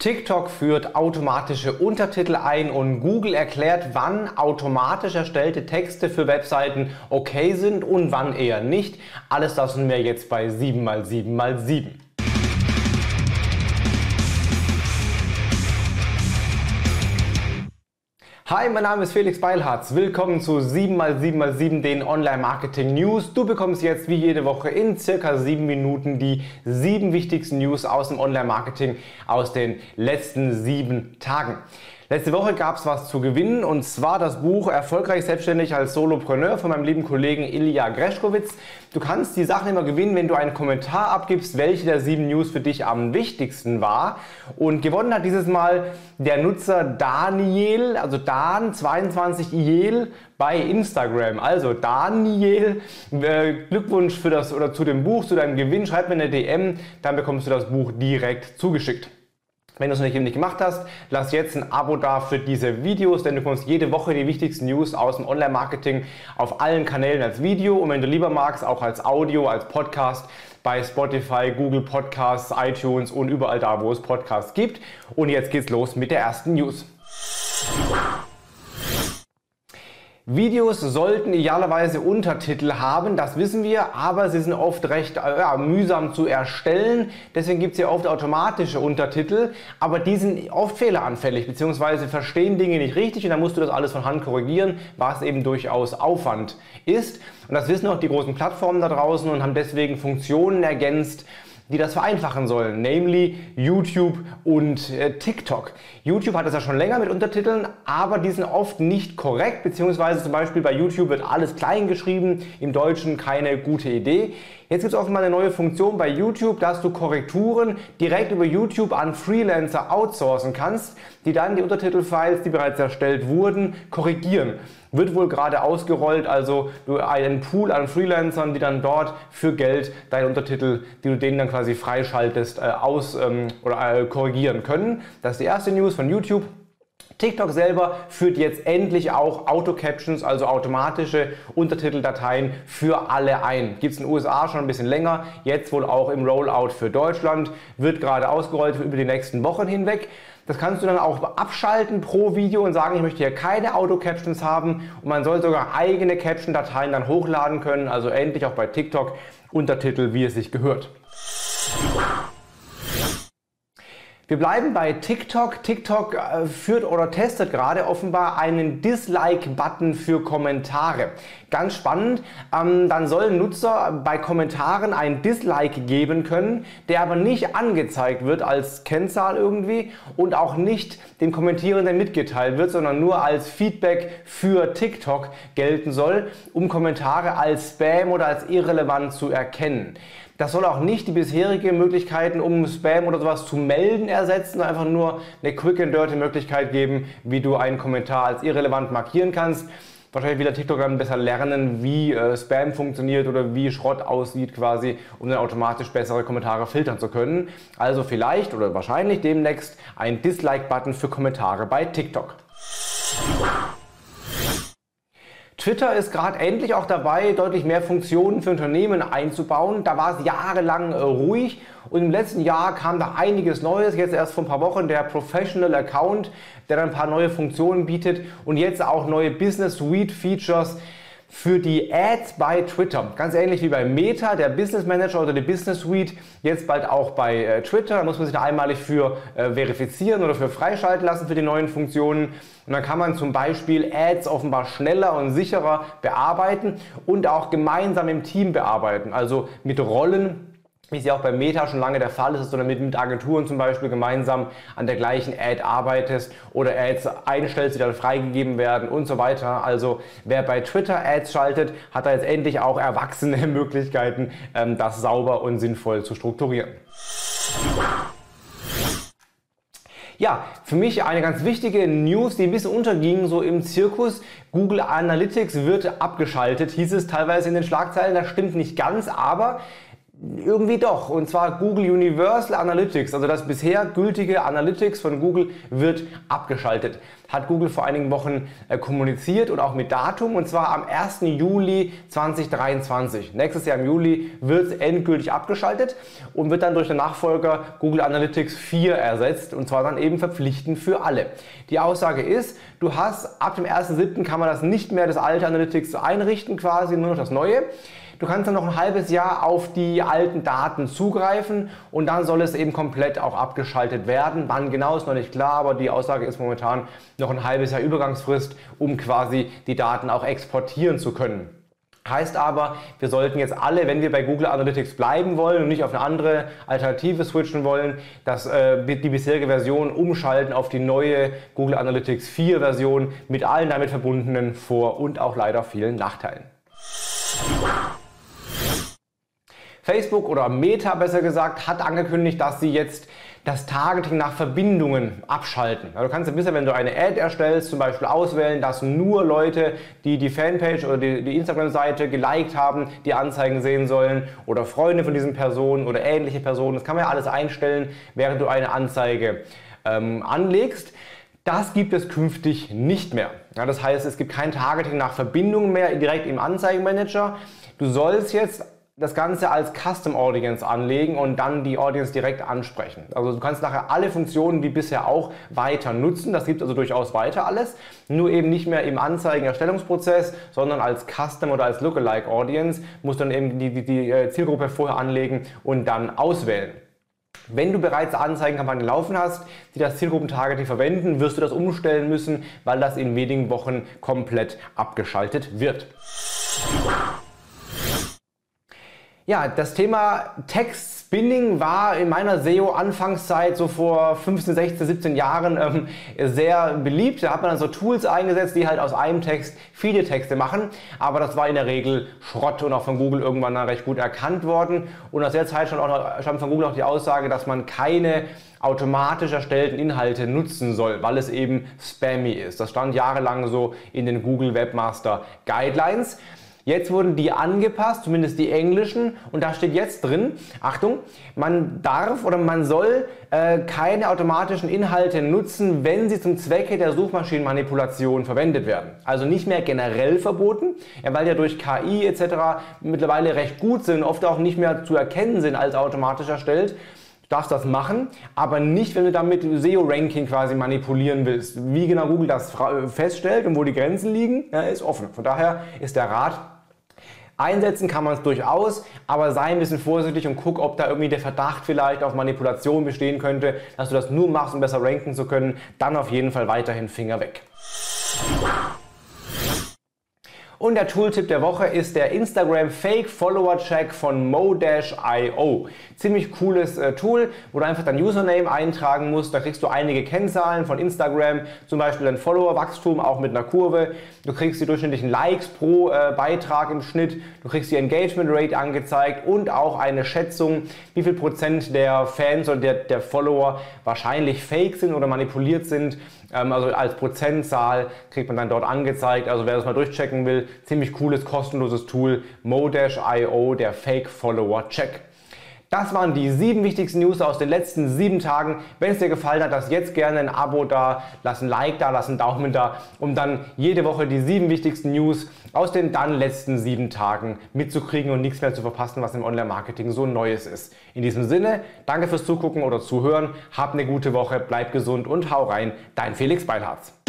TikTok führt automatische Untertitel ein und Google erklärt, wann automatisch erstellte Texte für Webseiten okay sind und wann eher nicht. Alles das sind wir jetzt bei 7x7x7. Hi, mein Name ist Felix Beilharz. Willkommen zu 7x7x7, den Online-Marketing News. Du bekommst jetzt wie jede Woche in circa 7 Minuten die 7 wichtigsten News aus dem Online-Marketing aus den letzten 7 Tagen. Letzte Woche gab es was zu gewinnen und zwar das Buch Erfolgreich selbstständig als Solopreneur von meinem lieben Kollegen Ilja Greschkowitz. Du kannst die Sachen immer gewinnen, wenn du einen Kommentar abgibst, welche der sieben News für dich am wichtigsten war. Und gewonnen hat dieses Mal der Nutzer Daniel, also Dan22IEL bei Instagram. Also Daniel, äh, Glückwunsch für das oder zu dem Buch, zu deinem Gewinn. Schreib mir eine DM, dann bekommst du das Buch direkt zugeschickt. Wenn du es noch nicht gemacht hast, lass jetzt ein Abo da für diese Videos, denn du bekommst jede Woche die wichtigsten News aus dem Online-Marketing auf allen Kanälen als Video und wenn du lieber magst, auch als Audio, als Podcast bei Spotify, Google Podcasts, iTunes und überall da, wo es Podcasts gibt. Und jetzt geht's los mit der ersten News. Videos sollten idealerweise Untertitel haben, das wissen wir, aber sie sind oft recht äh, ja, mühsam zu erstellen. Deswegen gibt es ja oft automatische Untertitel, aber die sind oft fehleranfällig bzw. verstehen Dinge nicht richtig und dann musst du das alles von Hand korrigieren, was eben durchaus Aufwand ist. Und das wissen auch die großen Plattformen da draußen und haben deswegen Funktionen ergänzt, die das vereinfachen sollen, namely YouTube und äh, TikTok. YouTube hat das ja schon länger mit Untertiteln, aber die sind oft nicht korrekt, beziehungsweise zum Beispiel bei YouTube wird alles klein geschrieben, im Deutschen keine gute Idee. Jetzt gibt es offenbar eine neue Funktion bei YouTube, dass du Korrekturen direkt über YouTube an Freelancer outsourcen kannst, die dann die Untertitelfiles, die bereits erstellt wurden, korrigieren wird wohl gerade ausgerollt, also du einen Pool an Freelancern, die dann dort für Geld deine Untertitel, die du denen dann quasi freischaltest, äh, aus ähm, oder äh, korrigieren können. Das ist die erste News von YouTube. TikTok selber führt jetzt endlich auch Auto-Captions, also automatische Untertiteldateien für alle ein. Gibt es in den USA schon ein bisschen länger, jetzt wohl auch im Rollout für Deutschland, wird gerade ausgerollt über die nächsten Wochen hinweg. Das kannst du dann auch abschalten pro Video und sagen, ich möchte hier keine Auto-Captions haben und man soll sogar eigene Caption-Dateien dann hochladen können, also endlich auch bei TikTok Untertitel, wie es sich gehört. Wir bleiben bei TikTok. TikTok äh, führt oder testet gerade offenbar einen Dislike-Button für Kommentare. Ganz spannend. Ähm, dann sollen Nutzer bei Kommentaren ein Dislike geben können, der aber nicht angezeigt wird als Kennzahl irgendwie und auch nicht dem Kommentierenden mitgeteilt wird, sondern nur als Feedback für TikTok gelten soll, um Kommentare als Spam oder als irrelevant zu erkennen. Das soll auch nicht die bisherigen Möglichkeiten, um Spam oder sowas zu melden, ersetzen, einfach nur eine quick and dirty Möglichkeit geben, wie du einen Kommentar als irrelevant markieren kannst. Wahrscheinlich will der TikTok dann besser lernen, wie äh, Spam funktioniert oder wie Schrott aussieht quasi, um dann automatisch bessere Kommentare filtern zu können. Also vielleicht oder wahrscheinlich demnächst ein Dislike-Button für Kommentare bei TikTok. Twitter ist gerade endlich auch dabei, deutlich mehr Funktionen für Unternehmen einzubauen. Da war es jahrelang äh, ruhig und im letzten Jahr kam da einiges Neues. Jetzt erst vor ein paar Wochen der Professional Account, der dann ein paar neue Funktionen bietet und jetzt auch neue Business Suite Features für die Ads bei Twitter. Ganz ähnlich wie bei Meta, der Business Manager oder die Business Suite, jetzt bald auch bei äh, Twitter. Da muss man sich da einmalig für äh, verifizieren oder für freischalten lassen für die neuen Funktionen. Und dann kann man zum Beispiel Ads offenbar schneller und sicherer bearbeiten und auch gemeinsam im Team bearbeiten. Also mit Rollen wie es ja auch bei Meta schon lange der Fall ist, dass du damit mit Agenturen zum Beispiel gemeinsam an der gleichen Ad arbeitest oder Ads einstellst, die dann freigegeben werden und so weiter. Also wer bei Twitter Ads schaltet, hat da jetzt endlich auch erwachsene Möglichkeiten, ähm, das sauber und sinnvoll zu strukturieren. Ja, für mich eine ganz wichtige News, die ein bisschen unterging, so im Zirkus. Google Analytics wird abgeschaltet, hieß es teilweise in den Schlagzeilen. Das stimmt nicht ganz, aber Irgendwie doch. Und zwar Google Universal Analytics, also das bisher gültige Analytics von Google, wird abgeschaltet. Hat Google vor einigen Wochen äh, kommuniziert und auch mit Datum und zwar am 1. Juli 2023. Nächstes Jahr im Juli wird es endgültig abgeschaltet und wird dann durch den Nachfolger Google Analytics 4 ersetzt und zwar dann eben verpflichtend für alle. Die Aussage ist, du hast ab dem 1.7. kann man das nicht mehr das alte Analytics einrichten quasi, nur noch das neue. Du kannst dann noch ein halbes Jahr auf die alten Daten zugreifen und dann soll es eben komplett auch abgeschaltet werden. Wann genau ist noch nicht klar, aber die Aussage ist momentan noch ein halbes Jahr Übergangsfrist, um quasi die Daten auch exportieren zu können. Heißt aber, wir sollten jetzt alle, wenn wir bei Google Analytics bleiben wollen und nicht auf eine andere Alternative switchen wollen, dass äh, die bisherige Version umschalten auf die neue Google Analytics 4 Version mit allen damit verbundenen Vor- und auch leider vielen Nachteilen. Facebook oder Meta besser gesagt hat angekündigt, dass sie jetzt das Targeting nach Verbindungen abschalten. Du kannst ja bisher, wenn du eine Ad erstellst, zum Beispiel auswählen, dass nur Leute, die die Fanpage oder die, die Instagram-Seite geliked haben, die Anzeigen sehen sollen oder Freunde von diesen Personen oder ähnliche Personen. Das kann man ja alles einstellen, während du eine Anzeige ähm, anlegst. Das gibt es künftig nicht mehr. Ja, das heißt, es gibt kein Targeting nach Verbindungen mehr direkt im Anzeigenmanager. Du sollst jetzt das Ganze als Custom Audience anlegen und dann die Audience direkt ansprechen. Also du kannst nachher alle Funktionen wie bisher auch weiter nutzen. Das gibt also durchaus weiter alles. Nur eben nicht mehr im Anzeigenerstellungsprozess, sondern als Custom oder als Lookalike Audience musst du dann eben die, die, die äh, Zielgruppe vorher anlegen und dann auswählen. Wenn du bereits Anzeigenkampagnen laufen hast, die das Zielgruppentargeting verwenden, wirst du das umstellen müssen, weil das in wenigen Wochen komplett abgeschaltet wird. Ja, das Thema Text Spinning war in meiner SEO-Anfangszeit so vor 15, 16, 17 Jahren ähm, sehr beliebt. Da hat man dann so Tools eingesetzt, die halt aus einem Text viele Texte machen. Aber das war in der Regel Schrott und auch von Google irgendwann dann recht gut erkannt worden. Und aus der Zeit stand, auch stand von Google auch die Aussage, dass man keine automatisch erstellten Inhalte nutzen soll, weil es eben spammy ist. Das stand jahrelang so in den Google Webmaster Guidelines. Jetzt wurden die angepasst, zumindest die englischen, und da steht jetzt drin, Achtung, man darf oder man soll äh, keine automatischen Inhalte nutzen, wenn sie zum Zwecke der Suchmaschinenmanipulation verwendet werden. Also nicht mehr generell verboten, ja, weil ja durch KI etc. mittlerweile recht gut sind, oft auch nicht mehr zu erkennen sind als automatisch erstellt darfst das machen, aber nicht, wenn du damit SEO-Ranking quasi manipulieren willst. Wie genau Google das feststellt und wo die Grenzen liegen, ja, ist offen. Von daher ist der Rat, Einsetzen kann man es durchaus, aber sei ein bisschen vorsichtig und guck, ob da irgendwie der Verdacht vielleicht auf Manipulation bestehen könnte, dass du das nur machst, um besser ranken zu können. Dann auf jeden Fall weiterhin Finger weg. Und der Tooltip der Woche ist der Instagram Fake Follower Check von Modash.io. Ziemlich cooles äh, Tool, wo du einfach dein Username eintragen musst. Da kriegst du einige Kennzahlen von Instagram, zum Beispiel dein Followerwachstum, auch mit einer Kurve. Du kriegst die durchschnittlichen Likes pro äh, Beitrag im Schnitt. Du kriegst die Engagement Rate angezeigt und auch eine Schätzung, wie viel Prozent der Fans oder der, der Follower wahrscheinlich fake sind oder manipuliert sind. Ähm, also als Prozentzahl kriegt man dann dort angezeigt. Also wer das mal durchchecken will, ziemlich cooles, kostenloses Tool, Modash.io, der Fake Follower Check. Das waren die sieben wichtigsten News aus den letzten sieben Tagen. Wenn es dir gefallen hat, lass jetzt gerne ein Abo da, lass ein Like da, lass einen Daumen da, um dann jede Woche die sieben wichtigsten News aus den dann letzten sieben Tagen mitzukriegen und nichts mehr zu verpassen, was im Online-Marketing so Neues ist. In diesem Sinne, danke fürs Zugucken oder Zuhören, hab eine gute Woche, bleib gesund und hau rein, dein Felix Beilharz.